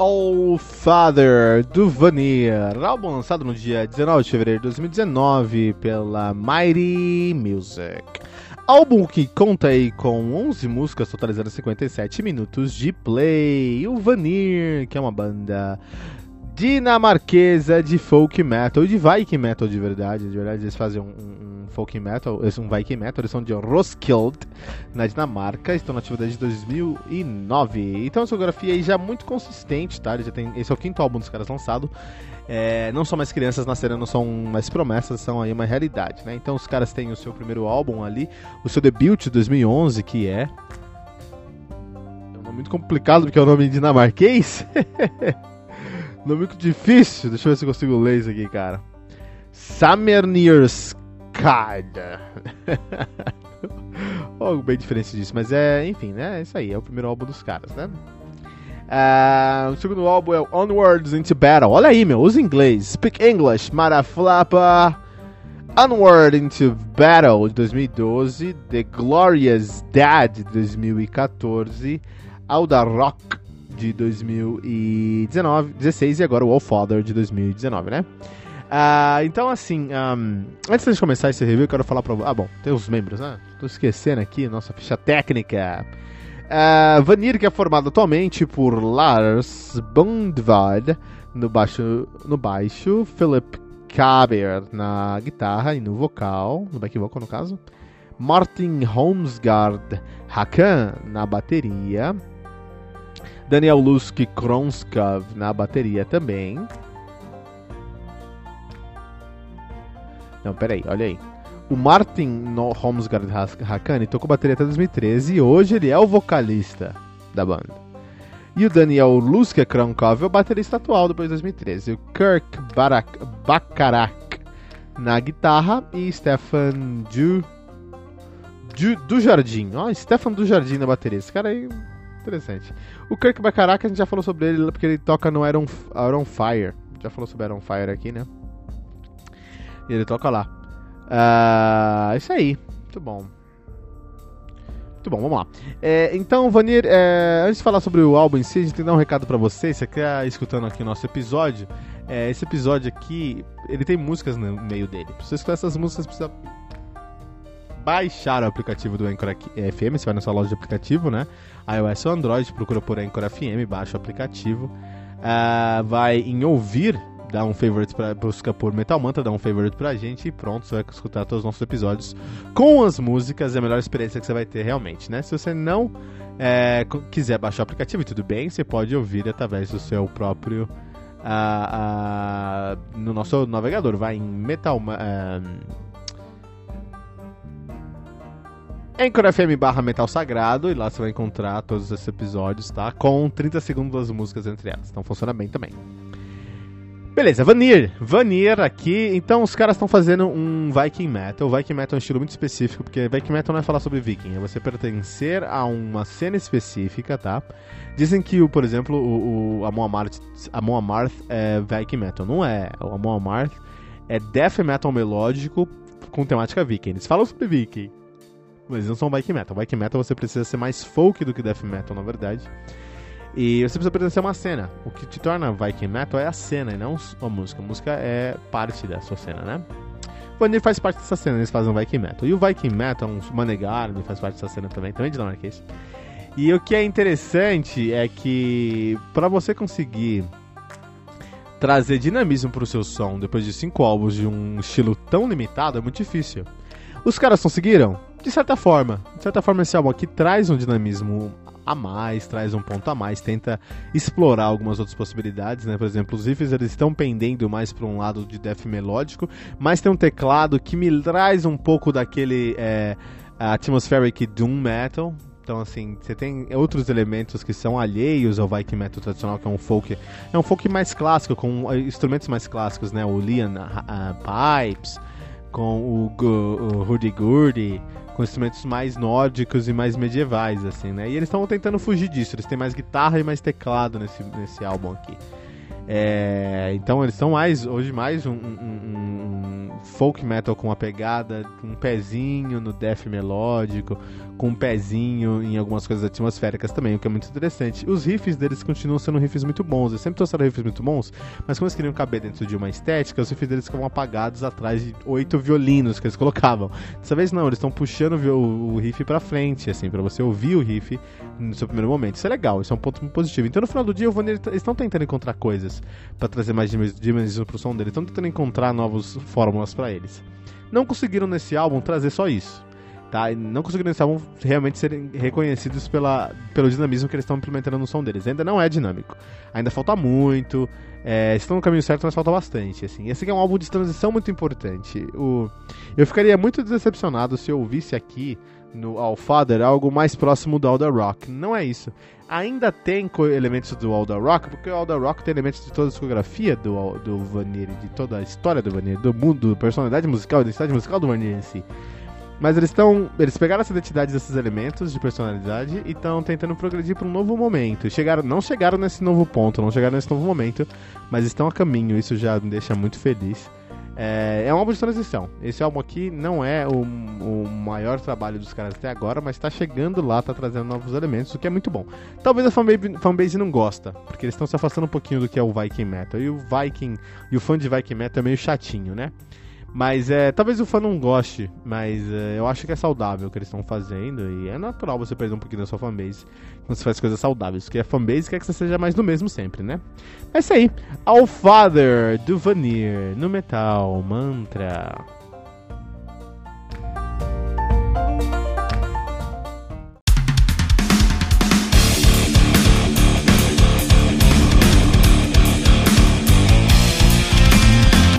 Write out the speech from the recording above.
All Father do Vanir, álbum lançado no dia 19 de fevereiro de 2019 pela Mighty Music. Álbum que conta aí com 11 músicas, totalizando 57 minutos de play. O Vanir, que é uma banda dinamarquesa de folk metal, de Viking metal de verdade. De verdade, eles fazem um, um folk metal, eles são um Viking metal, eles são de Roskilde, na Dinamarca, estão na atividade de 2009. Então a discografia aí já é muito consistente, tá? já tem, esse é o quinto álbum dos caras lançado. É, não são mais crianças nascendo, não são mais promessas, são aí uma realidade, né? Então os caras têm o seu primeiro álbum ali, o seu debut de 2011, que é é um nome muito complicado porque é o nome dinamarquês. Nome muito difícil. Deixa eu ver se eu consigo ler isso aqui, cara. Samernirskad. Algo bem diferente disso, mas é, enfim, né? É isso aí, é o primeiro álbum dos caras, né? Uh, o segundo álbum é Onwards into Battle. Olha aí, meu, usa inglês. Speak English, Maraflapa. Onward into Battle de 2012, The Glorious Dad de 2014, Alda Rock de 2019, 16 e agora o All Father de 2019, né? Uh, então, assim, um, antes de começar esse review, eu quero falar pra Ah, bom, tem os membros, né? Tô esquecendo aqui, nossa ficha técnica. Uh, Vanir, que é formado atualmente por Lars Bundvad no baixo, no baixo Philip Kaber na guitarra e no vocal, no back vocal no caso, Martin Holmsgaard Hakan na bateria, Daniel Lusk Kronskov na bateria também. Não, peraí, olha aí. O Martin Holmsgaard Hakani tocou bateria até 2013 e hoje ele é o vocalista da banda. E o Daniel Lusk Kronkov é o baterista atual depois de 2013. O Kirk Barak Bakarak na guitarra e Stefan du, du, Jardim. Ó, Stefan do Jardim na bateria. Esse cara aí Interessante. O Kirk Bacaraca, a gente já falou sobre ele porque ele toca no Iron, Iron Fire. Já falou sobre Iron Fire aqui, né? Ele toca lá. Uh, isso aí. Muito bom. Muito bom, vamos lá. É, então, Vanir, é, antes de falar sobre o álbum em si, a gente tem que dar um recado para você. Você que tá escutando aqui o nosso episódio. É, esse episódio aqui, ele tem músicas no meio dele. Pra você escutar essas músicas, precisa baixar o aplicativo do Anchor FM, você vai na sua loja de aplicativo, né? iOS ou Android, procura por Anchor FM, baixa o aplicativo. Uh, vai em ouvir, dá um favorite pra, busca por Metal Mantra, dá um favorite pra gente e pronto, você vai escutar todos os nossos episódios com as músicas, é a melhor experiência que você vai ter realmente, né? Se você não é, quiser baixar o aplicativo, tudo bem, você pode ouvir através do seu próprio. Uh, uh, no nosso navegador, vai em Metal. Uh, Anchor FM barra Metal Sagrado, e lá você vai encontrar todos esses episódios, tá? Com 30 segundos das músicas entre elas. Então funciona bem também. Beleza, Vanir. Vanir aqui. Então os caras estão fazendo um Viking Metal. Viking Metal é um estilo muito específico, porque Viking Metal não é falar sobre Viking, é você pertencer a uma cena específica, tá? Dizem que, por exemplo, o, o Amon Amarth, Amon Amarth é Viking Metal. Não é. O Amon Amarth é Death Metal melódico com temática Viking. Eles falam sobre Viking. Mas não são bike metal. Bike metal você precisa ser mais folk do que death metal, na verdade. E você precisa a uma cena. O que te torna Viking Metal é a cena e não a música. A música é parte da sua cena, né? Vanir faz parte dessa cena, eles fazem um Viking Metal. E o Viking Metal, um Manegarm, faz parte dessa cena também, também de dinamarquês. E o que é interessante é que para você conseguir trazer dinamismo para o seu som depois de cinco álbuns de um estilo tão limitado é muito difícil. Os caras conseguiram? De certa forma. De certa forma, esse álbum aqui traz um dinamismo a mais, traz um ponto a mais, tenta explorar algumas outras possibilidades, né? Por exemplo, os riffs eles estão pendendo mais para um lado de death melódico, mas tem um teclado que me traz um pouco daquele é, atmospheric doom metal. Então, assim, você tem outros elementos que são alheios ao Viking Metal tradicional, que é um folk. É um folk mais clássico, com instrumentos mais clássicos, né? O Lian uh, Pipes, com o, o, Hurdy-Gurdy, com instrumentos mais nórdicos e mais medievais, assim, né? E eles estão tentando fugir disso, eles têm mais guitarra e mais teclado nesse, nesse álbum aqui. É, então eles são mais, hoje mais um, um, um, folk metal com uma pegada, um pezinho no death melódico, com um pezinho em algumas coisas atmosféricas também, o que é muito interessante. Os riffs deles continuam sendo riffs muito bons, eles sempre trouxeram riffs muito bons, mas como eles queriam caber dentro de uma estética, os riffs deles ficavam apagados atrás de oito violinos que eles colocavam. Dessa vez não, eles estão puxando o, o riff pra frente, assim, para você ouvir o riff no seu primeiro momento. Isso é legal, isso é um ponto positivo. Então no final do dia, o Vanir, eles estão tentando encontrar coisas para trazer mais dimensão pro som deles, estão tentando encontrar novas fórmulas para eles. Não conseguiram nesse álbum trazer só isso tá? Não conseguiram estavam realmente serem reconhecidos pela, pelo dinamismo que eles estão implementando no som deles. Ainda não é dinâmico. Ainda falta muito. É, estão no caminho certo, mas falta bastante. Assim. Esse aqui é um álbum de transição muito importante. O, eu ficaria muito decepcionado se eu ouvisse aqui no All Father algo mais próximo do Alda Rock. Não é isso. Ainda tem elementos do Alda Rock, porque o Alda Rock tem elementos de toda a discografia do, do Vanir, de toda a história do Vanir, do mundo, personalidade musical, identidade musical do Vanir em si. Mas eles estão. Eles pegaram essa identidade desses elementos de personalidade e estão tentando progredir para um novo momento. Chegaram, não chegaram nesse novo ponto, não chegaram nesse novo momento, mas estão a caminho, isso já me deixa muito feliz. É, é um álbum de transição. Esse álbum aqui não é o, o maior trabalho dos caras até agora, mas está chegando lá, está trazendo novos elementos, o que é muito bom. Talvez a fanbase, fanbase não gosta, porque eles estão se afastando um pouquinho do que é o Viking Metal. E o Viking e o fã de Viking Metal é meio chatinho, né? Mas é, talvez o fã não goste, mas é, eu acho que é saudável o que eles estão fazendo e é natural você perder um pouquinho da sua fanbase quando você faz coisas saudáveis, porque a fanbase quer que você seja mais do mesmo sempre, né? É isso aí. All Father do Vanir no Metal Mantra.